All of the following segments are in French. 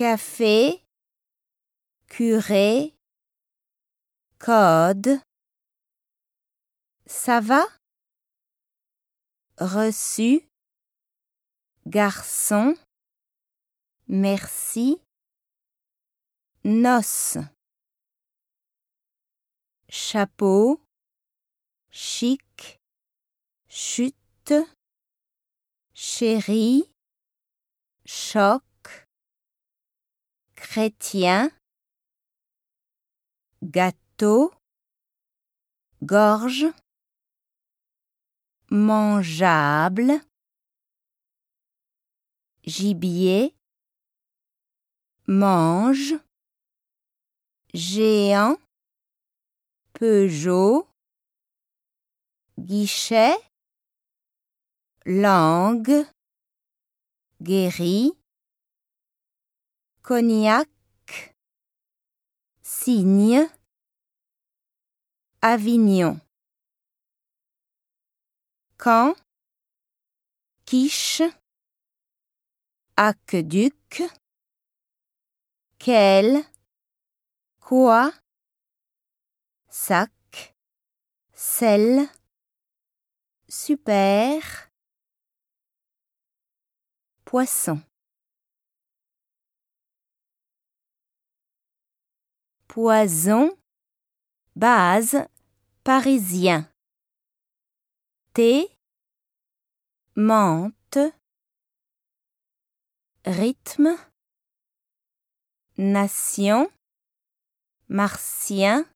café, curé, code. Ça va? Reçu, garçon, merci, noce. Chapeau, chic, chute, chérie, choc, chrétien, gâteau, gorge, mangeable, gibier, mange, géant, Peugeot, guichet, langue, guéri, cognac, cygne, Avignon. Quand, quiche, aqueduc, quel, quoi, sac, sel, super, poisson. Poison, base, parisien. Thé, menthe, rythme, nation, martien,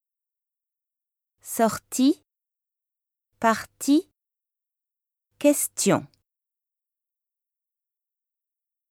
sortie, partie, question.